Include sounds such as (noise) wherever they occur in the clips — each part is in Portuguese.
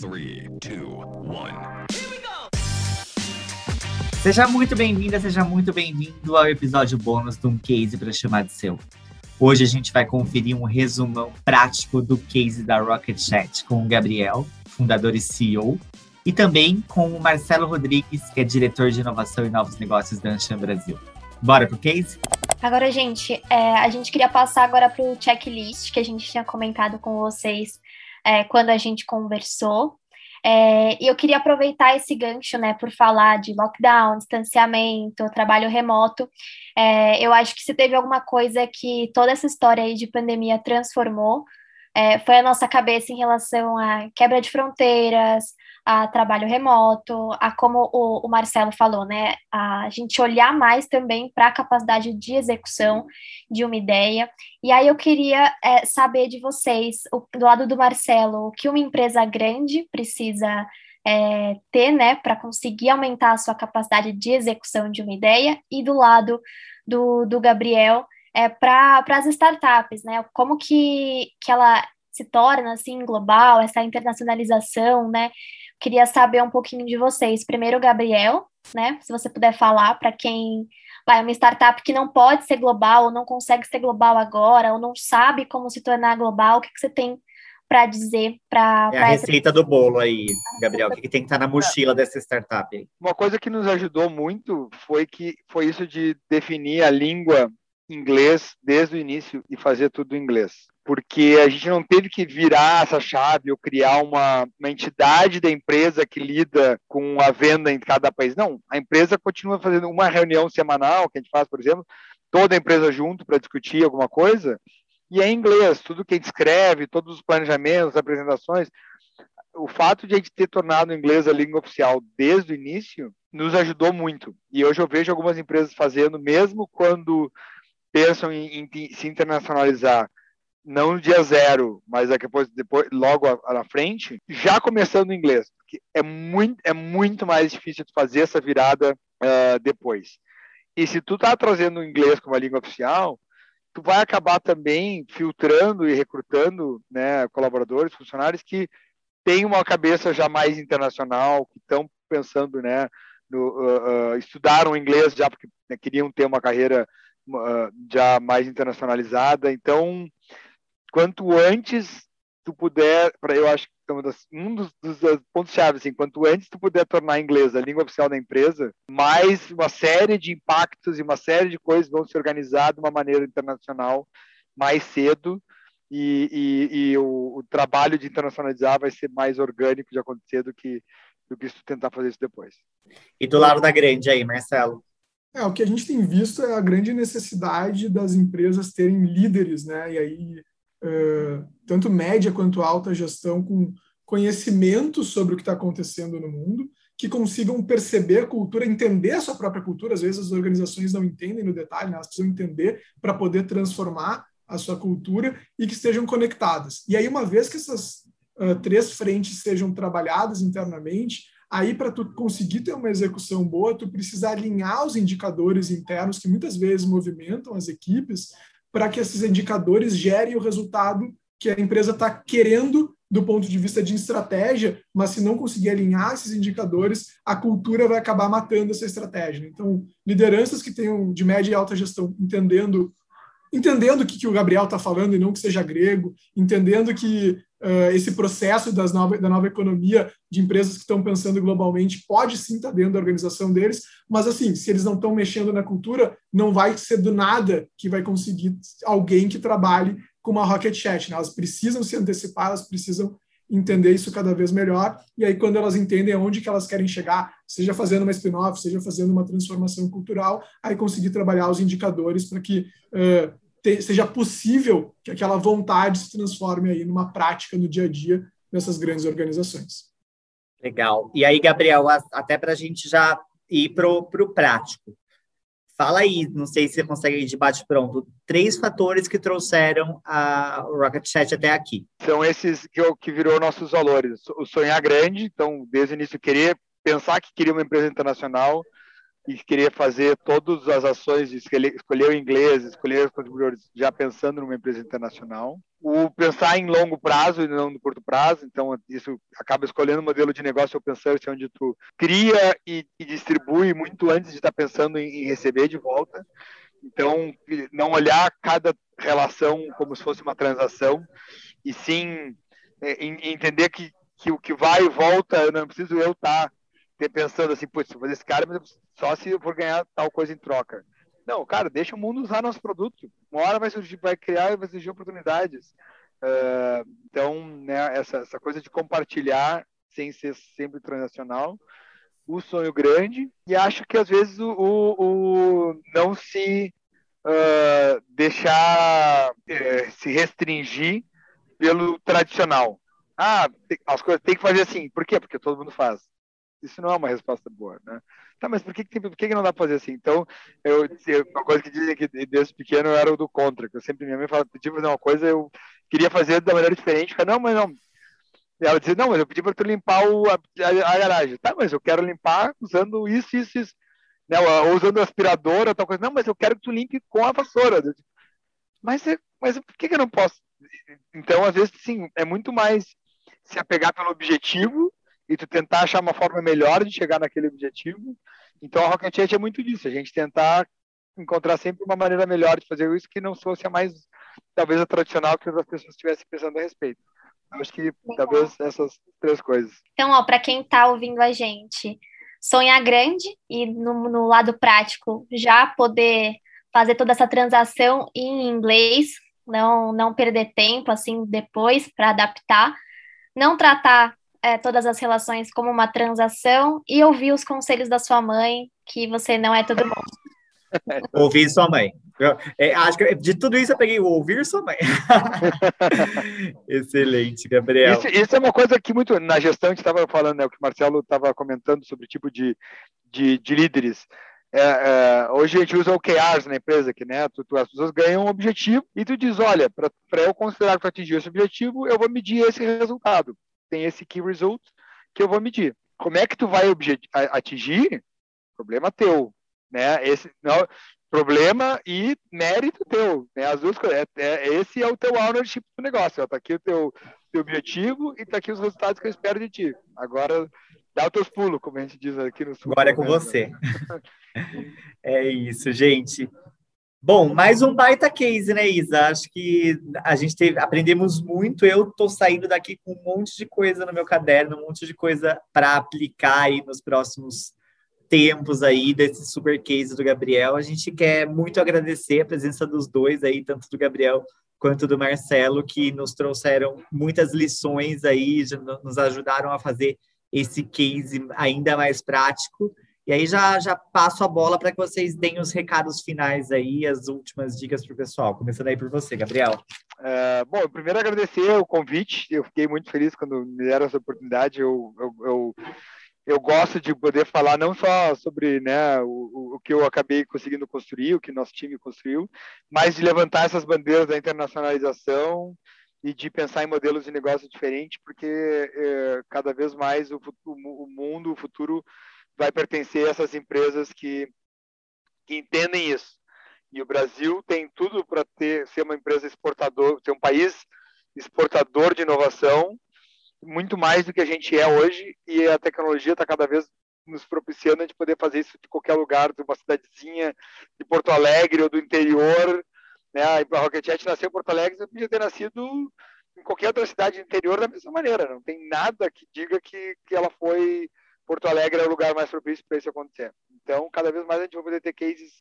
Three, two, one. Seja muito bem-vinda, seja muito bem-vindo ao episódio bônus de um case para chamar de seu. Hoje a gente vai conferir um resumão prático do case da Rocket Chat com o Gabriel, fundador e CEO, e também com o Marcelo Rodrigues, que é diretor de inovação e novos negócios da Anshan Brasil. Bora pro case? Agora, gente, é, a gente queria passar agora para o checklist que a gente tinha comentado com vocês é, quando a gente conversou. É, e eu queria aproveitar esse gancho, né, por falar de lockdown, distanciamento, trabalho remoto. É, eu acho que se teve alguma coisa que toda essa história aí de pandemia transformou, é, foi a nossa cabeça em relação à quebra de fronteiras, a trabalho remoto, a como o, o Marcelo falou, né, a gente olhar mais também para a capacidade de execução de uma ideia. E aí eu queria é, saber de vocês, o, do lado do Marcelo, o que uma empresa grande precisa é, ter, né, para conseguir aumentar a sua capacidade de execução de uma ideia, e do lado do, do Gabriel, é, para as startups, né, como que, que ela se torna assim global, essa internacionalização, né? Queria saber um pouquinho de vocês. Primeiro, Gabriel, né? Se você puder falar para quem vai uma startup que não pode ser global, ou não consegue ser global agora, ou não sabe como se tornar global, o que, que você tem para dizer para é a receita essa... do bolo aí, Gabriel, o que, que tem que estar tá na mochila dessa startup aí? Uma coisa que nos ajudou muito foi que foi isso de definir a língua inglês desde o início e fazer tudo em inglês porque a gente não teve que virar essa chave ou criar uma, uma entidade da empresa que lida com a venda em cada país. Não, a empresa continua fazendo uma reunião semanal, que a gente faz, por exemplo, toda a empresa junto para discutir alguma coisa, e é em inglês, tudo que a gente escreve, todos os planejamentos, apresentações. O fato de a gente ter tornado o inglês a língua oficial desde o início nos ajudou muito. E hoje eu vejo algumas empresas fazendo, mesmo quando pensam em, em se internacionalizar, não no dia zero, mas depois, depois logo na frente, já começando em inglês. Porque é muito, é muito mais difícil de fazer essa virada uh, depois. E se tu tá trazendo o inglês como a língua oficial, tu vai acabar também filtrando e recrutando né, colaboradores, funcionários que têm uma cabeça já mais internacional, que estão pensando, né, no, uh, uh, estudaram inglês já porque né, queriam ter uma carreira já mais internacionalizada. Então, quanto antes tu puder, para eu acho que um dos, dos, pontos chave, assim, quanto antes tu puder tornar inglês a língua oficial da empresa, mais uma série de impactos e uma série de coisas vão se organizar de uma maneira internacional mais cedo e, e, e o, o, trabalho de internacionalizar vai ser mais orgânico de acontecer do que do que se tentar fazer isso depois. E do lado da grande aí, Marcelo? É, o que a gente tem visto é a grande necessidade das empresas terem líderes, né? E aí uh, tanto média quanto alta gestão, com conhecimento sobre o que está acontecendo no mundo, que consigam perceber a cultura, entender a sua própria cultura. Às vezes as organizações não entendem no detalhe, né? elas precisam entender para poder transformar a sua cultura e que estejam conectadas. E aí, uma vez que essas uh, três frentes sejam trabalhadas internamente, aí para tu conseguir ter uma execução boa, tu precisa alinhar os indicadores internos que muitas vezes movimentam as equipes para que esses indicadores gerem o resultado que a empresa está querendo do ponto de vista de estratégia, mas se não conseguir alinhar esses indicadores, a cultura vai acabar matando essa estratégia. Então, lideranças que tenham de média e alta gestão entendendo entendendo o que, que o Gabriel está falando e não que seja grego, entendendo que uh, esse processo das nova, da nova economia de empresas que estão pensando globalmente pode sim estar tá dentro da organização deles, mas assim, se eles não estão mexendo na cultura, não vai ser do nada que vai conseguir alguém que trabalhe com uma Rocket Chat. Né? Elas precisam se antecipar, elas precisam entender isso cada vez melhor, e aí quando elas entendem aonde que elas querem chegar, seja fazendo uma spin-off, seja fazendo uma transformação cultural, aí conseguir trabalhar os indicadores para que uh, te, seja possível que aquela vontade se transforme aí numa prática no dia a dia dessas grandes organizações. Legal. E aí, Gabriel, até para a gente já ir para o prático. Fala aí, não sei se você consegue ir de bate-pronto, três fatores que trouxeram a Rocket Chat até aqui. São esses que, que virou nossos valores. O sonhar grande, então, desde o início, querer pensar que queria uma empresa internacional, e queria fazer todas as ações de escolher, o inglês, escolher os contribuidores, já pensando numa empresa internacional. o pensar em longo prazo e não no curto prazo, então isso acaba escolhendo um modelo de negócio open source onde tu cria e, e distribui muito antes de estar pensando em, em, receber de volta. Então, não olhar cada relação como se fosse uma transação e sim é, entender que, que o que vai e volta, eu não preciso eu estar pensando assim, putz, vou fazer esse cara, mas só se for ganhar tal coisa em troca. Não, cara, deixa o mundo usar nosso produto. Uma hora vai surgir, vai criar e vai surgir oportunidades. Uh, então, né, essa, essa coisa de compartilhar sem ser sempre transacional, o sonho grande, e acho que às vezes o, o, o não se uh, deixar uh, se restringir pelo tradicional. Ah, as coisas tem que fazer assim. Por quê? Porque todo mundo faz. Isso não é uma resposta boa, né? Tá, mas por que, que, por que, que não dá para fazer assim? Então, eu, eu, uma coisa que dizem que desde pequeno eu era o do contra, que eu sempre, minha mãe falava, pedia fazer uma coisa, eu queria fazer da maneira diferente, falei, não, mas não. E ela dizia, não, mas eu pedi para tu limpar o, a, a, a, garagem. Tá, mas eu quero limpar usando isso, isso, isso. Né, ou usando aspiradora, tal coisa. Não, mas eu quero que tu limpe com a vassoura. Mas, mas por que, que eu não posso? Então, às vezes, sim, é muito mais se apegar pelo objetivo e tu tentar achar uma forma melhor de chegar naquele objetivo. Então a Rocket Chat é muito disso, a gente tentar encontrar sempre uma maneira melhor de fazer isso que não fosse a mais, talvez a tradicional que as pessoas estivessem pensando a respeito. Acho que talvez essas três coisas. Então, ó, para quem está ouvindo a gente, sonhar grande e no, no lado prático já poder fazer toda essa transação em inglês, não não perder tempo assim depois para adaptar, não tratar é, todas as relações como uma transação e ouvir os conselhos da sua mãe, que você não é todo mundo. (laughs) ouvir sua mãe. Eu, é, acho que de tudo isso eu peguei o ouvir sua mãe. (laughs) Excelente, Gabriel. Isso, isso, é uma coisa que muito na gestão a gente estava falando, né, o que o Marcelo estava comentando sobre o tipo de, de, de líderes. É, é, hoje a gente usa OKRs na empresa, que né, tu, tu, as pessoas ganham um objetivo e tu diz, olha, para eu considerar que tu atingiu esse objetivo, eu vou medir esse resultado tem esse key result que eu vou medir. Como é que tu vai atingir? Problema teu, né? Esse não, problema e mérito teu, né? As duas coisas. É, é, esse é o teu ownership do negócio. Está aqui o teu, teu objetivo e está aqui os resultados que eu espero de ti. Agora dá os teus pulos, como a gente diz aqui no sul. Agora é com você. (laughs) é isso, gente. Bom, mais um baita case, né, Isa? Acho que a gente teve, aprendemos muito. Eu tô saindo daqui com um monte de coisa no meu caderno, um monte de coisa para aplicar aí nos próximos tempos aí desse super case do Gabriel. A gente quer muito agradecer a presença dos dois aí, tanto do Gabriel quanto do Marcelo, que nos trouxeram muitas lições aí, nos ajudaram a fazer esse case ainda mais prático. E aí já, já passo a bola para que vocês deem os recados finais aí, as últimas dicas para o pessoal. Começando aí por você, Gabriel. É, bom, primeiro agradecer o convite. Eu fiquei muito feliz quando me deram essa oportunidade. Eu, eu, eu, eu gosto de poder falar não só sobre né, o, o que eu acabei conseguindo construir, o que nosso time construiu, mas de levantar essas bandeiras da internacionalização e de pensar em modelos de negócio diferentes, porque é, cada vez mais o, o, o mundo, o futuro vai pertencer a essas empresas que, que entendem isso. E o Brasil tem tudo para ter ser uma empresa exportador, ser um país exportador de inovação, muito mais do que a gente é hoje, e a tecnologia está cada vez nos propiciando a gente poder fazer isso de qualquer lugar, de uma cidadezinha, de Porto Alegre ou do interior. Né? A Rocket nasceu em Porto Alegre, podia ter nascido em qualquer outra cidade do interior da mesma maneira. Não tem nada que diga que, que ela foi Porto Alegre é o lugar mais propício para isso acontecer. Então, cada vez mais a gente vai poder ter cases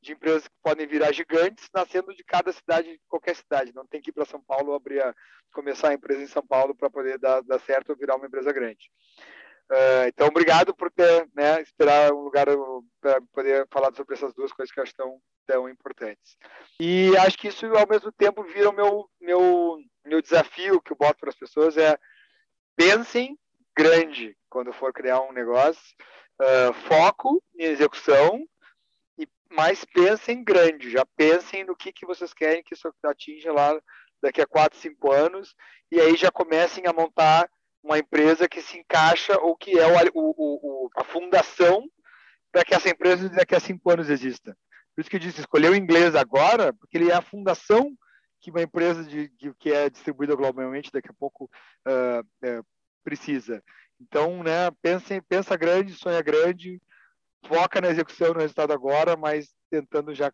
de empresas que podem virar gigantes, nascendo de cada cidade, de qualquer cidade. Não tem que ir para São Paulo abrir a, começar a empresa em São Paulo para poder dar, dar, certo ou virar uma empresa grande. Uh, então, obrigado por ter né, esperar um lugar para poder falar sobre essas duas coisas que eu acho tão, tão importantes. E acho que isso, ao mesmo tempo, vira o meu, meu, meu desafio que eu boto para as pessoas é pensem grande quando for criar um negócio, uh, foco em execução e mais pensem grande, já pensem no que, que vocês querem que isso atinja lá daqui a 4, 5 anos e aí já comecem a montar uma empresa que se encaixa ou que é o, o, o, a fundação para que essa empresa daqui a cinco anos exista. Por isso que eu disse, escolher o inglês agora, porque ele é a fundação que uma empresa de, de, que é distribuída globalmente daqui a pouco uh, precisa. Então, né, pensa, pensa grande, sonha grande, foca na execução, no resultado agora, mas tentando já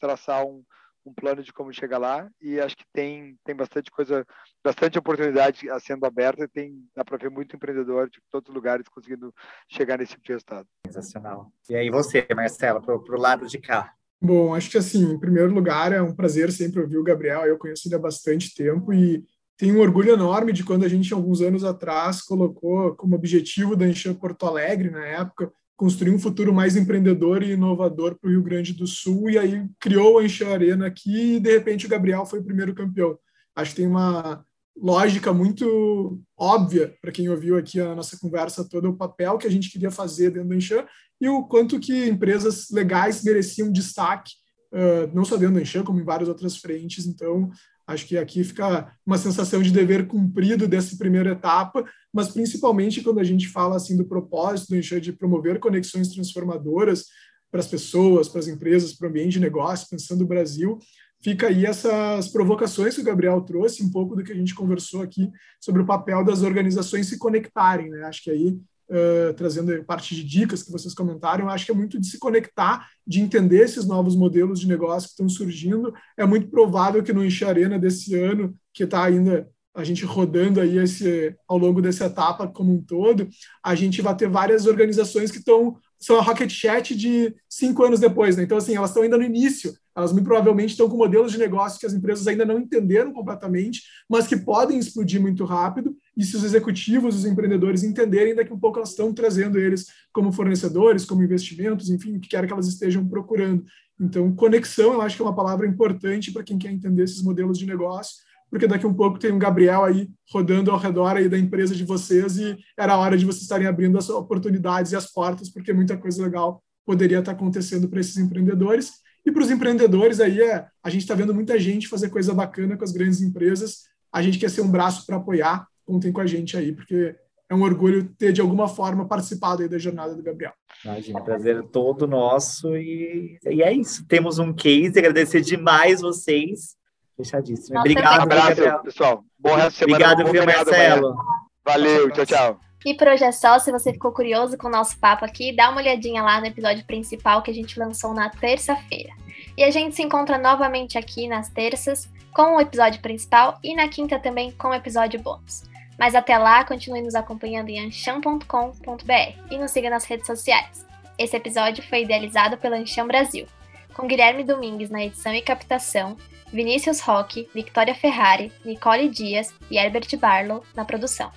traçar um, um plano de como chegar lá e acho que tem tem bastante coisa, bastante oportunidade sendo aberta e tem dá para ver muito empreendedor de todos os lugares conseguindo chegar nesse tipo de resultado. Sensacional. E aí você, Marcelo, para o lado de cá? Bom, acho que assim, em primeiro lugar, é um prazer sempre ouvir o Gabriel. Eu conheço ele há bastante tempo e tenho um orgulho enorme de quando a gente, alguns anos atrás, colocou como objetivo da Enxan Porto Alegre, na época, construir um futuro mais empreendedor e inovador para o Rio Grande do Sul, e aí criou a Enche Arena aqui, e de repente o Gabriel foi o primeiro campeão. Acho que tem uma lógica muito óbvia para quem ouviu aqui a nossa conversa toda, o papel que a gente queria fazer dentro da Enchan e o quanto que empresas legais mereciam destaque, uh, não só dentro da Enchan, como em várias outras frentes. Então, Acho que aqui fica uma sensação de dever cumprido dessa primeira etapa, mas principalmente quando a gente fala assim do propósito do de promover conexões transformadoras para as pessoas, para as empresas, para o ambiente de negócio, pensando no Brasil, fica aí essas provocações que o Gabriel trouxe, um pouco do que a gente conversou aqui sobre o papel das organizações se conectarem. Né? Acho que aí uh, trazendo parte de dicas que vocês comentaram, acho que é muito de se conectar, de entender esses novos modelos de negócio que estão surgindo. É muito provável que no Enche Arena desse ano, que está ainda a gente rodando aí esse, ao longo dessa etapa como um todo, a gente vai ter várias organizações que estão são a Rocket Chat de cinco anos depois, né? Então, assim, elas estão ainda no início, elas muito provavelmente estão com modelos de negócio que as empresas ainda não entenderam completamente, mas que podem explodir muito rápido, e se os executivos, os empreendedores entenderem, daqui a um pouco elas estão trazendo eles como fornecedores, como investimentos, enfim, o que quer que elas estejam procurando. Então, conexão, eu acho que é uma palavra importante para quem quer entender esses modelos de negócio, porque daqui a um pouco tem um Gabriel aí rodando ao redor aí da empresa de vocês e era hora de vocês estarem abrindo as oportunidades e as portas, porque muita coisa legal poderia estar acontecendo para esses empreendedores. E para os empreendedores aí, é, a gente está vendo muita gente fazer coisa bacana com as grandes empresas. A gente quer ser um braço para apoiar. Contem com a gente aí, porque é um orgulho ter, de alguma forma, participado aí da jornada do Gabriel. Imagina, prazer todo nosso. E, e é isso. Temos um case. Agradecer demais vocês Fechadíssimo. Nossa, Obrigado, Um abraço, Gabriel. pessoal. Bom resto de semana. Obrigado, viu, Marcelo. Valeu, tchau, tchau. E por hoje é só. Se você ficou curioso com o nosso papo aqui, dá uma olhadinha lá no episódio principal que a gente lançou na terça-feira. E a gente se encontra novamente aqui nas terças com o episódio principal e na quinta também com o episódio bônus. Mas até lá, continue nos acompanhando em ancham.com.br e nos siga nas redes sociais. Esse episódio foi idealizado pela Ancham Brasil, com Guilherme Domingues na edição e captação Vinícius Roque, Victoria Ferrari, Nicole Dias e Herbert Barlow na produção.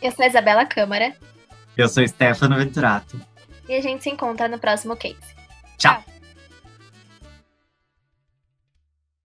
Eu sou a Isabela Câmara. Eu sou Stefano Venturato. E a gente se encontra no próximo case. Tchau. Tchau.